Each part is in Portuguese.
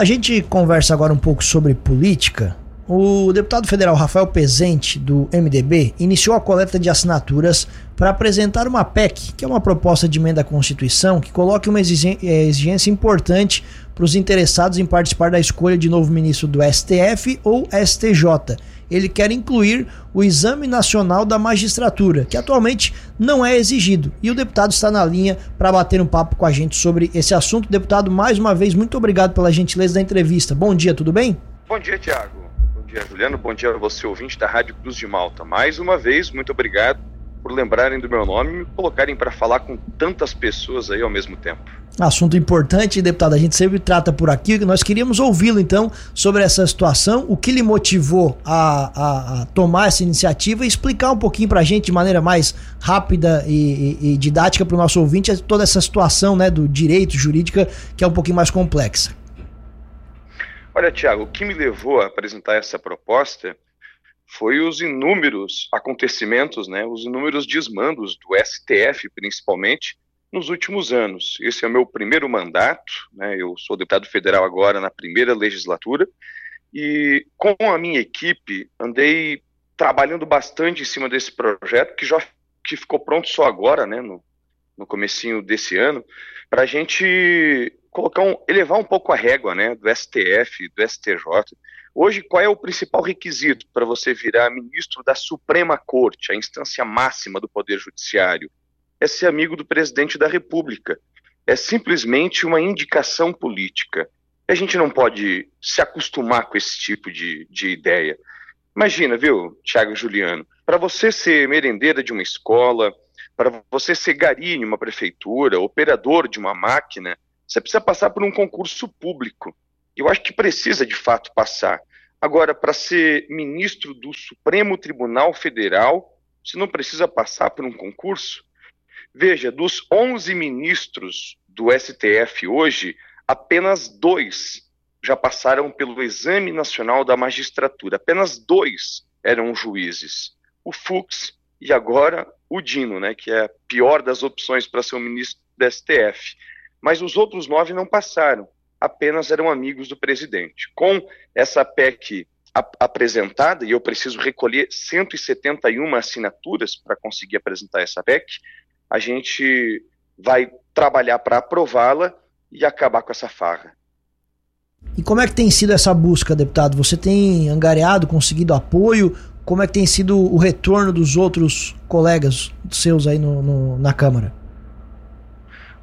A gente conversa agora um pouco sobre política. O deputado federal Rafael Pezente, do MDB, iniciou a coleta de assinaturas para apresentar uma PEC, que é uma proposta de emenda à Constituição que coloque uma exigência importante para os interessados em participar da escolha de novo ministro do STF ou STJ. Ele quer incluir o Exame Nacional da Magistratura, que atualmente não é exigido. E o deputado está na linha para bater um papo com a gente sobre esse assunto. Deputado, mais uma vez, muito obrigado pela gentileza da entrevista. Bom dia, tudo bem? Bom dia, Tiago dia, Juliano. Bom dia a você, ouvinte da Rádio Cruz de Malta. Mais uma vez, muito obrigado por lembrarem do meu nome e me colocarem para falar com tantas pessoas aí ao mesmo tempo. Assunto importante, deputado. A gente sempre trata por aqui. Nós queríamos ouvi-lo, então, sobre essa situação, o que lhe motivou a, a, a tomar essa iniciativa e explicar um pouquinho para a gente, de maneira mais rápida e, e, e didática para o nosso ouvinte, toda essa situação né, do direito jurídica que é um pouquinho mais complexa. Olha, Tiago, o que me levou a apresentar essa proposta foi os inúmeros acontecimentos, né, os inúmeros desmandos do STF, principalmente, nos últimos anos. Esse é o meu primeiro mandato, né, eu sou deputado federal agora na primeira legislatura, e com a minha equipe andei trabalhando bastante em cima desse projeto, que já que ficou pronto só agora, né, no, no comecinho desse ano, para a gente colocar um, elevar um pouco a régua, né, do STF, do STJ. Hoje, qual é o principal requisito para você virar ministro da Suprema Corte, a instância máxima do Poder Judiciário? É ser amigo do presidente da República. É simplesmente uma indicação política. A gente não pode se acostumar com esse tipo de, de ideia. Imagina, viu, Tiago Juliano, para você ser merendeira de uma escola, para você ser gari em uma prefeitura, operador de uma máquina, você precisa passar por um concurso público. Eu acho que precisa de fato passar. Agora, para ser ministro do Supremo Tribunal Federal, você não precisa passar por um concurso? Veja, dos 11 ministros do STF hoje, apenas dois já passaram pelo Exame Nacional da Magistratura. Apenas dois eram juízes. O Fux e agora o Dino, né, que é a pior das opções para ser o ministro do STF mas os outros nove não passaram, apenas eram amigos do presidente. Com essa PEC apresentada, e eu preciso recolher 171 assinaturas para conseguir apresentar essa PEC, a gente vai trabalhar para aprová-la e acabar com essa farra. E como é que tem sido essa busca, deputado? Você tem angariado, conseguido apoio? Como é que tem sido o retorno dos outros colegas seus aí no, no na Câmara?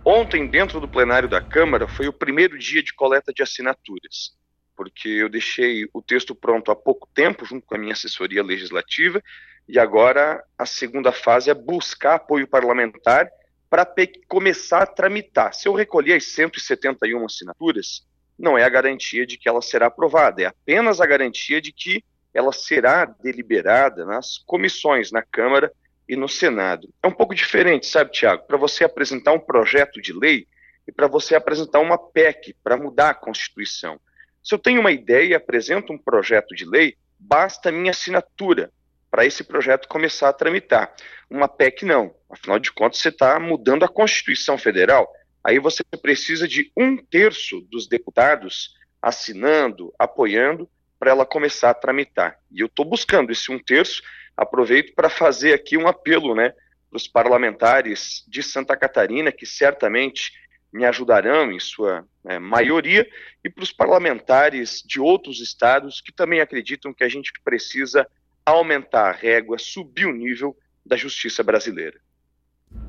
Ontem, dentro do plenário da Câmara, foi o primeiro dia de coleta de assinaturas, porque eu deixei o texto pronto há pouco tempo, junto com a minha assessoria legislativa, e agora a segunda fase é buscar apoio parlamentar para começar a tramitar. Se eu recolher as 171 assinaturas, não é a garantia de que ela será aprovada, é apenas a garantia de que ela será deliberada nas comissões na Câmara e no Senado. É um pouco diferente, sabe, Tiago? Para você apresentar um projeto de lei e para você apresentar uma PEC para mudar a Constituição. Se eu tenho uma ideia e apresento um projeto de lei, basta minha assinatura para esse projeto começar a tramitar. Uma PEC não. Afinal de contas, você está mudando a Constituição Federal. Aí você precisa de um terço dos deputados assinando, apoiando, para ela começar a tramitar. E eu estou buscando esse um terço aproveito para fazer aqui um apelo né, para os parlamentares de Santa Catarina, que certamente me ajudarão em sua né, maioria, e para os parlamentares de outros estados que também acreditam que a gente precisa aumentar a régua, subir o nível da justiça brasileira.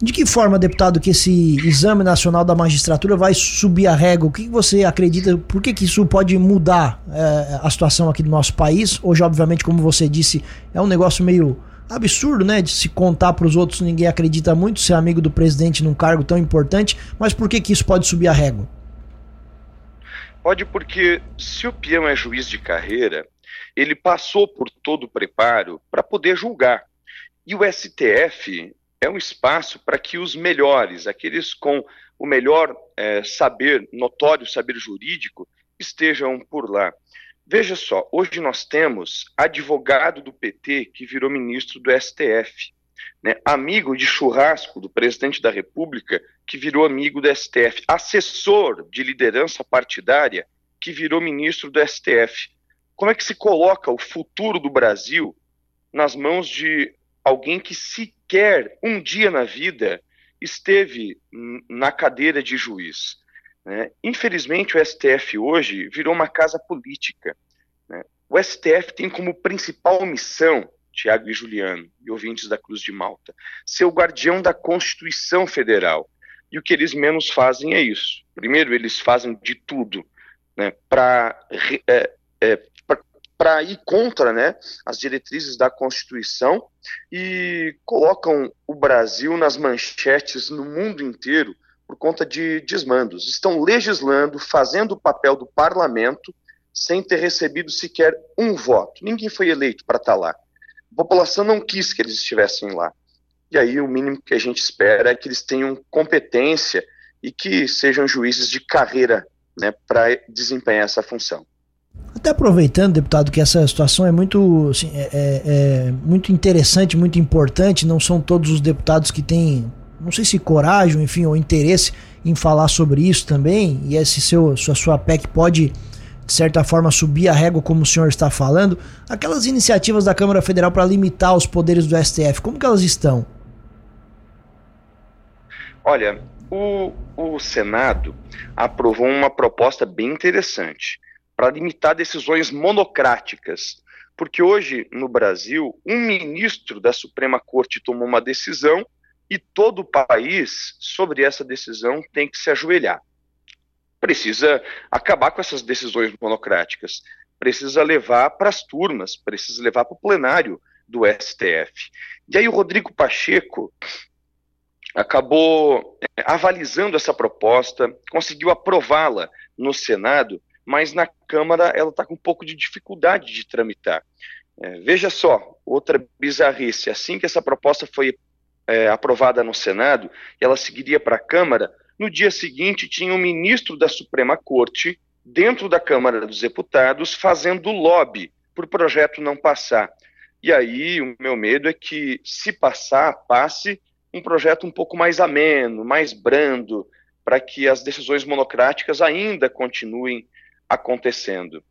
De que forma, deputado, que esse exame nacional da magistratura vai subir a régua? O que você acredita? Por que, que isso pode mudar é, a situação aqui do nosso país? Hoje, obviamente, como você disse, é um negócio meio absurdo, né? De se contar para os outros, ninguém acredita muito ser amigo do presidente num cargo tão importante. Mas por que, que isso pode subir a régua? Pode porque se o peão é juiz de carreira, ele passou por todo o preparo para poder julgar. E o STF é um espaço para que os melhores, aqueles com o melhor é, saber, notório saber jurídico, estejam por lá. Veja só, hoje nós temos advogado do PT que virou ministro do STF, né? amigo de churrasco do presidente da República que virou amigo do STF, assessor de liderança partidária que virou ministro do STF. Como é que se coloca o futuro do Brasil nas mãos de alguém que sequer um dia na vida esteve na cadeira de juiz? Né? Infelizmente, o STF hoje virou uma casa política. Né? O STF tem como principal missão, Tiago e Juliano, e ouvintes da Cruz de Malta, ser o guardião da Constituição Federal. E o que eles menos fazem é isso. Primeiro, eles fazem de tudo né, para é, é, para ir contra né, as diretrizes da Constituição e colocam o Brasil nas manchetes no mundo inteiro por conta de desmandos. Estão legislando, fazendo o papel do parlamento sem ter recebido sequer um voto. Ninguém foi eleito para estar tá lá. A população não quis que eles estivessem lá. E aí o mínimo que a gente espera é que eles tenham competência e que sejam juízes de carreira né, para desempenhar essa função. Até aproveitando, deputado, que essa situação é muito, assim, é, é, é, muito interessante, muito importante. Não são todos os deputados que têm, não sei se coragem, enfim, ou interesse em falar sobre isso também. E esse seu, sua, sua PEC pode, de certa forma, subir a régua, como o senhor está falando. Aquelas iniciativas da Câmara Federal para limitar os poderes do STF, como que elas estão? Olha, o, o Senado aprovou uma proposta bem interessante para limitar decisões monocráticas. Porque hoje, no Brasil, um ministro da Suprema Corte tomou uma decisão e todo o país, sobre essa decisão, tem que se ajoelhar. Precisa acabar com essas decisões monocráticas. Precisa levar para as turmas, precisa levar para o plenário do STF. E aí o Rodrigo Pacheco acabou é, avalizando essa proposta, conseguiu aprová-la no Senado, mas na Câmara ela está com um pouco de dificuldade de tramitar. É, veja só, outra bizarrice: assim que essa proposta foi é, aprovada no Senado, ela seguiria para a Câmara, no dia seguinte tinha um ministro da Suprema Corte dentro da Câmara dos Deputados fazendo lobby para o projeto não passar. E aí o meu medo é que, se passar, passe um projeto um pouco mais ameno, mais brando, para que as decisões monocráticas ainda continuem acontecendo.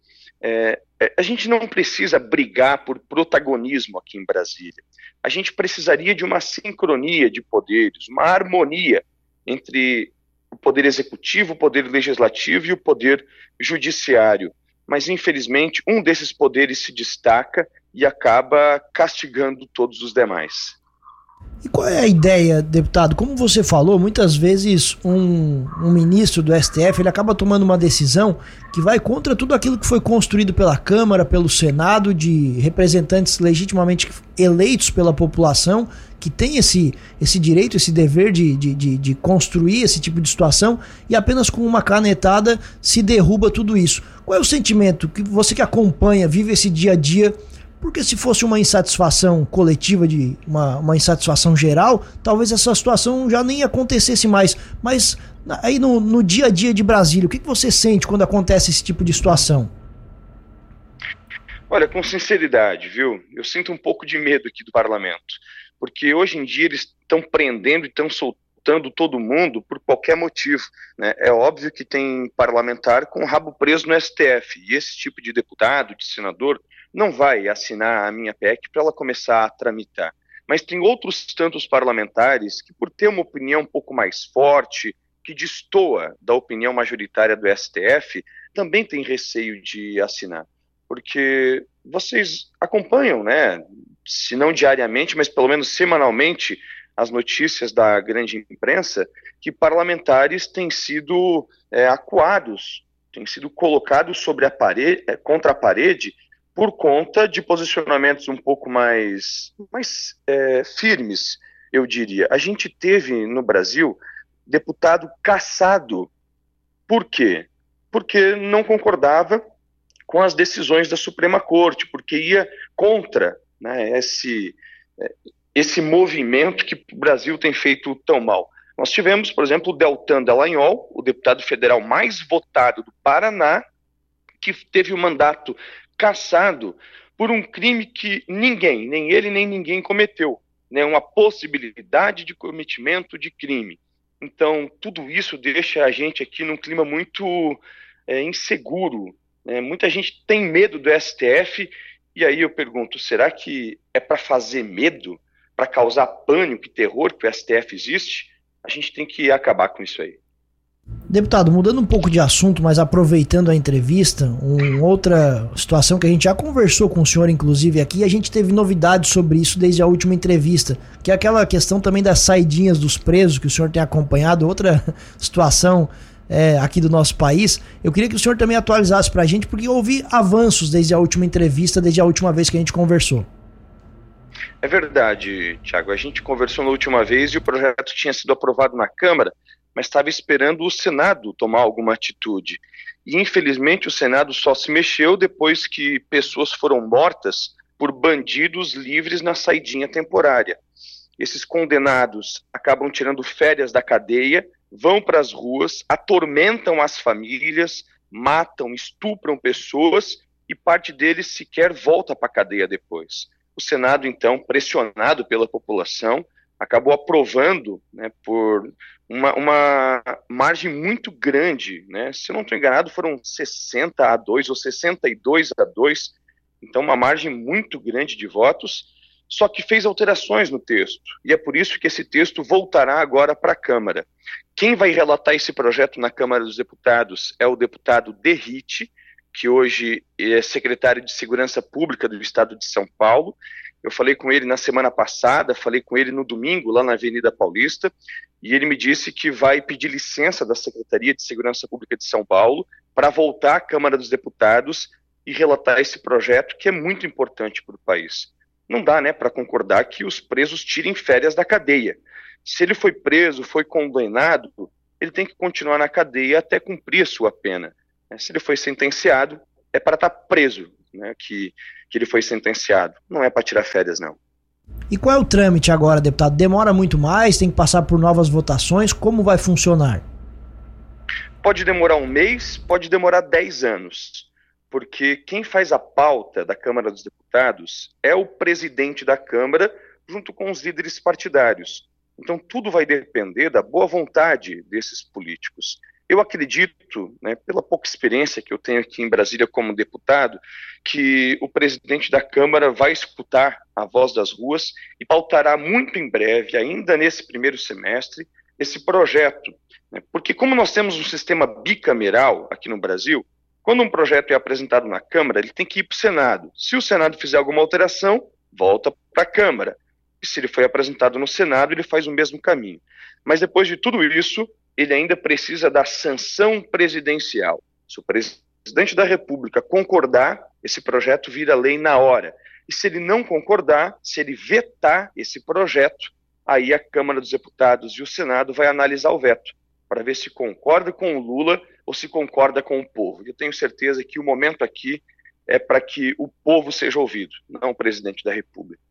É, é, a gente não precisa brigar por protagonismo aqui em Brasília. A gente precisaria de uma sincronia de poderes, uma harmonia entre o poder executivo, o poder legislativo e o poder judiciário. Mas, infelizmente, um desses poderes se destaca e acaba castigando todos os demais. E qual é a ideia, deputado? Como você falou, muitas vezes um, um, ministro do STF ele acaba tomando uma decisão que vai contra tudo aquilo que foi construído pela Câmara, pelo Senado, de representantes legitimamente eleitos pela população, que tem esse, esse direito, esse dever de, de, de, de construir esse tipo de situação, e apenas com uma canetada se derruba tudo isso. Qual é o sentimento que você que acompanha, vive esse dia a dia? Porque se fosse uma insatisfação coletiva, de uma, uma insatisfação geral, talvez essa situação já nem acontecesse mais. Mas aí no, no dia a dia de Brasília, o que, que você sente quando acontece esse tipo de situação? Olha, com sinceridade, viu? Eu sinto um pouco de medo aqui do parlamento. Porque hoje em dia eles estão prendendo e estão soltando todo mundo por qualquer motivo. Né? É óbvio que tem parlamentar com o rabo preso no STF. E esse tipo de deputado, de senador, não vai assinar a minha PEC para ela começar a tramitar. Mas tem outros tantos parlamentares que, por ter uma opinião um pouco mais forte, que destoa da opinião majoritária do STF, também tem receio de assinar. Porque vocês acompanham, né, se não diariamente, mas pelo menos semanalmente, as notícias da grande imprensa, que parlamentares têm sido é, acuados, têm sido colocados sobre a parede, é, contra a parede por conta de posicionamentos um pouco mais, mais é, firmes, eu diria. A gente teve no Brasil deputado caçado. Por quê? Porque não concordava com as decisões da Suprema Corte, porque ia contra né, esse, é, esse movimento que o Brasil tem feito tão mal. Nós tivemos, por exemplo, o Deltan Dallagnol, o deputado federal mais votado do Paraná, que teve o mandato caçado por um crime que ninguém, nem ele nem ninguém cometeu, né, uma possibilidade de cometimento de crime. Então, tudo isso deixa a gente aqui num clima muito é, inseguro. Né? Muita gente tem medo do STF, e aí eu pergunto: será que é para fazer medo, para causar pânico e terror que o STF existe? A gente tem que acabar com isso aí. Deputado, mudando um pouco de assunto, mas aproveitando a entrevista, uma outra situação que a gente já conversou com o senhor, inclusive, aqui, a gente teve novidades sobre isso desde a última entrevista, que é aquela questão também das saidinhas dos presos, que o senhor tem acompanhado, outra situação é, aqui do nosso país. Eu queria que o senhor também atualizasse para a gente, porque houve avanços desde a última entrevista, desde a última vez que a gente conversou. É verdade, Tiago. A gente conversou na última vez e o projeto tinha sido aprovado na Câmara, mas estava esperando o Senado tomar alguma atitude. E infelizmente o Senado só se mexeu depois que pessoas foram mortas por bandidos livres na saidinha temporária. Esses condenados acabam tirando férias da cadeia, vão para as ruas, atormentam as famílias, matam, estupram pessoas e parte deles sequer volta para a cadeia depois. O Senado, então, pressionado pela população, acabou aprovando né, por uma, uma, margem muito grande. Né? Se não estou enganado, foram 60 a 2 ou 62 a 2, então uma margem muito grande de votos, só que fez alterações no texto. E é por isso que esse texto voltará agora para a Câmara. Quem vai relatar esse projeto na Câmara dos Deputados é o deputado Derrite, que hoje é secretário de Segurança Pública do Estado de São Paulo, eu falei com ele na semana passada, falei com ele no domingo, lá na Avenida Paulista, e ele me disse que vai pedir licença da Secretaria de Segurança Pública de São Paulo para voltar à Câmara dos Deputados e relatar esse projeto que é muito importante para o país. Não dá, né, para concordar que os presos tirem férias da cadeia. Se ele foi preso, foi condenado, ele tem que continuar na cadeia até cumprir a sua pena. Se ele foi sentenciado, é para estar preso, né, que que ele foi sentenciado. Não é para tirar férias, não. E qual é o trâmite agora, deputado? Demora muito mais? Tem que passar por novas votações? Como vai funcionar? Pode demorar um mês, pode demorar dez anos. Porque quem faz a pauta da Câmara dos Deputados é o presidente da Câmara, junto com os líderes partidários. Então, tudo vai depender da boa vontade desses políticos. Eu acredito, né, pela pouca experiência que eu tenho aqui em Brasília como deputado, que o presidente da Câmara vai escutar a voz das ruas e pautará muito em breve, ainda nesse primeiro semestre, esse projeto. Né, porque, como nós temos um sistema bicameral aqui no Brasil, quando um projeto é apresentado na Câmara, ele tem que ir para o Senado. Se o Senado fizer alguma alteração, volta para a Câmara. E se ele foi apresentado no Senado, ele faz o mesmo caminho. Mas depois de tudo isso, ele ainda precisa da sanção presidencial. Se o presidente da República concordar, esse projeto vira lei na hora. E se ele não concordar, se ele vetar esse projeto, aí a Câmara dos Deputados e o Senado vai analisar o veto para ver se concorda com o Lula ou se concorda com o povo. Eu tenho certeza que o momento aqui é para que o povo seja ouvido, não o presidente da República.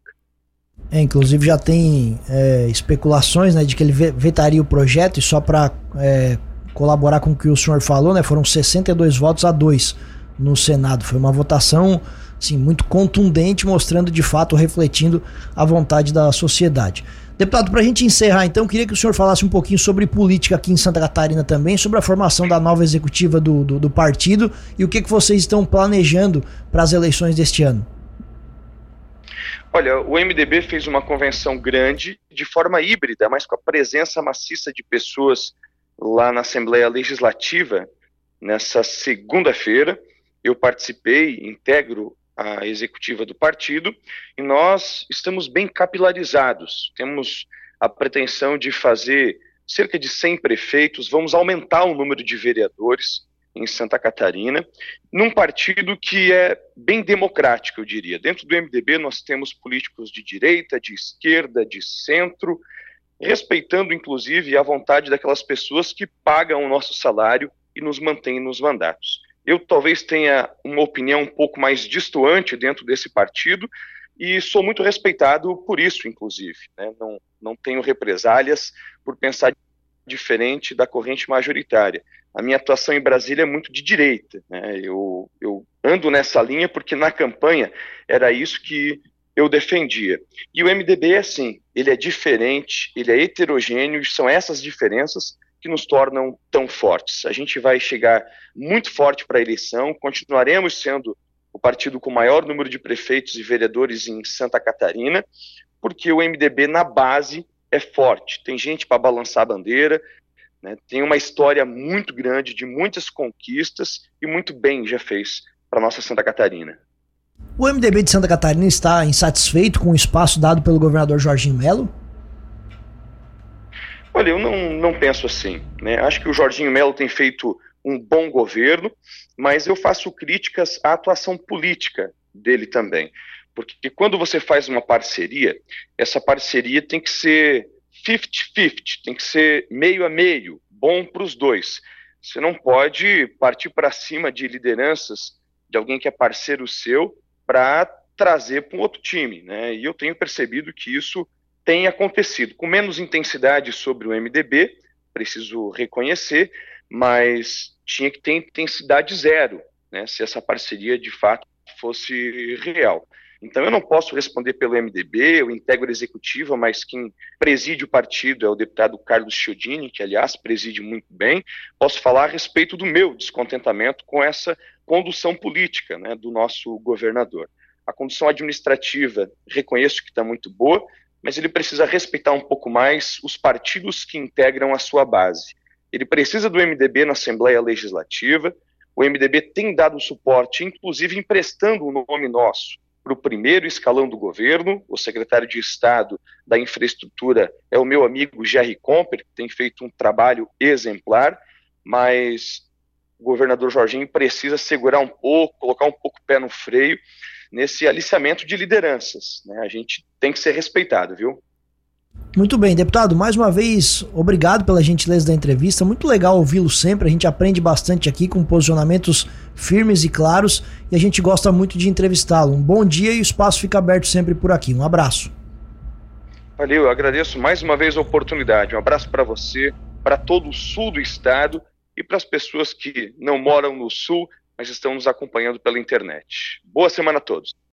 É, inclusive já tem é, especulações né, de que ele vetaria o projeto e só para é, colaborar com o que o senhor falou, né, foram 62 votos a 2 no Senado. Foi uma votação assim, muito contundente, mostrando de fato, refletindo a vontade da sociedade. Deputado, para a gente encerrar então, queria que o senhor falasse um pouquinho sobre política aqui em Santa Catarina também, sobre a formação da nova executiva do, do, do partido e o que, que vocês estão planejando para as eleições deste ano. Olha, o MDB fez uma convenção grande, de forma híbrida, mas com a presença maciça de pessoas lá na Assembleia Legislativa nessa segunda-feira. Eu participei, integro a executiva do partido e nós estamos bem capilarizados. Temos a pretensão de fazer cerca de 100 prefeitos, vamos aumentar o número de vereadores em Santa Catarina, num partido que é bem democrático, eu diria. Dentro do MDB nós temos políticos de direita, de esquerda, de centro, respeitando inclusive a vontade daquelas pessoas que pagam o nosso salário e nos mantêm nos mandatos. Eu talvez tenha uma opinião um pouco mais distoante dentro desse partido e sou muito respeitado por isso, inclusive. Né? Não, não tenho represálias por pensar diferente da corrente majoritária. A minha atuação em Brasília é muito de direita. Né? Eu, eu ando nessa linha porque na campanha era isso que eu defendia. E o MDB é assim, ele é diferente, ele é heterogêneo, e são essas diferenças que nos tornam tão fortes. A gente vai chegar muito forte para a eleição, continuaremos sendo o partido com maior número de prefeitos e vereadores em Santa Catarina, porque o MDB na base é forte. Tem gente para balançar a bandeira, né, tem uma história muito grande de muitas conquistas e muito bem já fez para nossa Santa Catarina. O MDB de Santa Catarina está insatisfeito com o espaço dado pelo governador Jorginho Melo? Olha, eu não, não penso assim. Né? Acho que o Jorginho Melo tem feito um bom governo, mas eu faço críticas à atuação política dele também. Porque quando você faz uma parceria, essa parceria tem que ser 50-50, tem que ser meio a meio, bom para os dois. Você não pode partir para cima de lideranças de alguém que é parceiro seu para trazer para um outro time. Né? E eu tenho percebido que isso tem acontecido, com menos intensidade sobre o MDB, preciso reconhecer, mas tinha que ter intensidade zero, né, se essa parceria de fato fosse real. Então eu não posso responder pelo MDB, eu integro a executiva, mas quem preside o partido é o deputado Carlos Chiodini, que aliás preside muito bem. Posso falar a respeito do meu descontentamento com essa condução política né, do nosso governador. A condução administrativa, reconheço que está muito boa, mas ele precisa respeitar um pouco mais os partidos que integram a sua base. Ele precisa do MDB na Assembleia Legislativa. O MDB tem dado suporte, inclusive emprestando o nome nosso para o primeiro escalão do governo. O secretário de Estado da Infraestrutura é o meu amigo Jerry Comper, que tem feito um trabalho exemplar, mas o governador Jorginho precisa segurar um pouco, colocar um pouco o pé no freio nesse aliciamento de lideranças. Né? A gente tem que ser respeitado, viu? Muito bem, deputado, mais uma vez, obrigado pela gentileza da entrevista. Muito legal ouvi-lo sempre. A gente aprende bastante aqui com posicionamentos firmes e claros e a gente gosta muito de entrevistá-lo. Um bom dia e o espaço fica aberto sempre por aqui. Um abraço. Valeu, eu agradeço mais uma vez a oportunidade. Um abraço para você, para todo o sul do estado e para as pessoas que não moram no sul, mas estão nos acompanhando pela internet. Boa semana a todos.